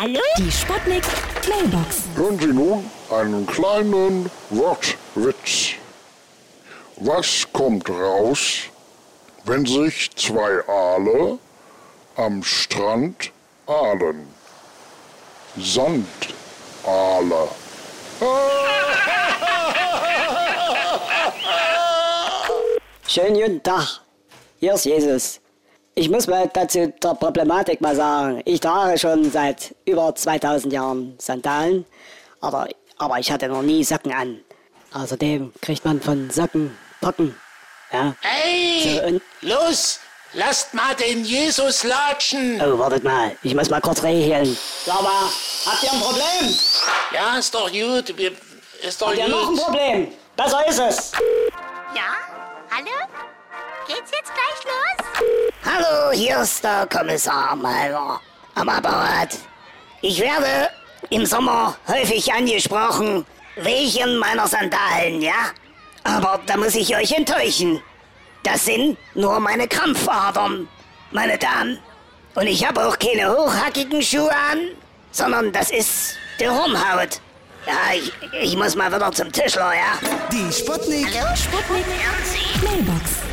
Hallo? Die Sputnik Mailbox. Hören Sie nun einen kleinen Wortwitz. Was kommt raus, wenn sich zwei Aale am Strand ahlen? Sandaale. Schönen guten Tag. Hier ist Jesus. Ich muss mal dazu der Problematik mal sagen. Ich trage schon seit über 2000 Jahren Sandalen, aber, aber ich hatte noch nie Socken an. Außerdem kriegt man von Socken Pocken. Ja. Hey, So, und- los, lasst mal den Jesus latschen. Oh, wartet mal. Ich muss mal kurz regeln. Sag mal, habt ihr ein Problem? Ja, ist doch gut, ist doch Habt ihr noch ein gut. Problem? Besser ist es. Ja? Hallo? Geht's jetzt gleich los? Hallo, hier ist der Kommissar Malmer am Apparat. Ich werde im Sommer häufig angesprochen wegen meiner Sandalen, ja? Aber da muss ich euch enttäuschen. Das sind nur meine Krampfadern, meine Damen. Und ich habe auch keine hochhackigen Schuhe an, sondern das ist die Hornhaut. Ja, ich, ich muss mal wieder zum Tischler, ja? Die Sputnik. Sputnik Mailbox.